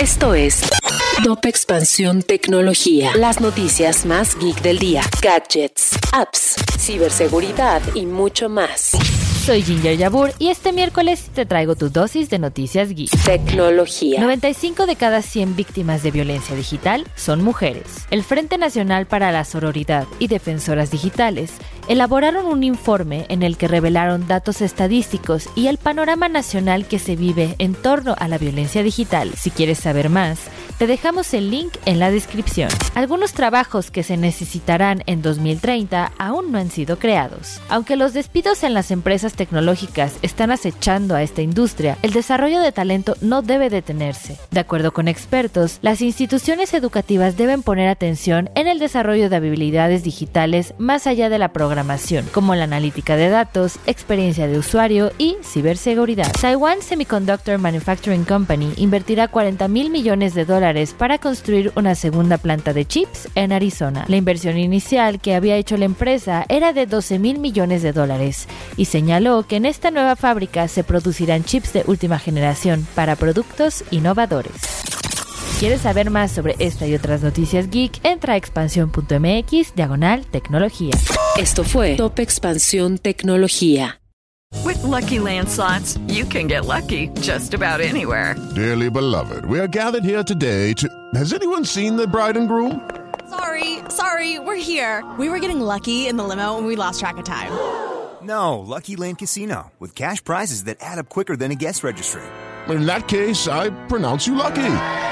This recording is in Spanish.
Esto es Top Expansión Tecnología. Las noticias más geek del día. Gadgets, apps, ciberseguridad y mucho más. Soy Ginger Yabur y este miércoles te traigo tu dosis de noticias geek. Tecnología. 95 de cada 100 víctimas de violencia digital son mujeres. El Frente Nacional para la Sororidad y Defensoras Digitales elaboraron un informe en el que revelaron datos estadísticos y el panorama nacional que se vive en torno a la violencia digital. Si quieres saber más, te dejamos el link en la descripción. Algunos trabajos que se necesitarán en 2030 aún no han sido creados. Aunque los despidos en las empresas tecnológicas están acechando a esta industria, el desarrollo de talento no debe detenerse. De acuerdo con expertos, las instituciones educativas deben poner atención en el desarrollo de habilidades digitales más allá de la programación, como la analítica de datos, experiencia de usuario y ciberseguridad. Taiwan Semiconductor Manufacturing Company invertirá 40 mil millones de dólares para construir una segunda planta de chips en Arizona. La inversión inicial que había hecho la empresa era de 12 mil millones de dólares y señaló que en esta nueva fábrica se producirán chips de última generación para productos innovadores. ¿Quieres saber más sobre esta y otras noticias geek? Entra a expansión.mx diagonal tecnología. Esto fue Top Expansión Tecnología. With Lucky Land slots, you can get lucky just about anywhere. Dearly beloved, we are gathered here today to. Has anyone seen the bride and groom? Sorry, sorry, we're here. We were getting lucky in the limo and we lost track of time. No, Lucky Land Casino, with cash prizes that add up quicker than a guest registry. In that case, I pronounce you lucky.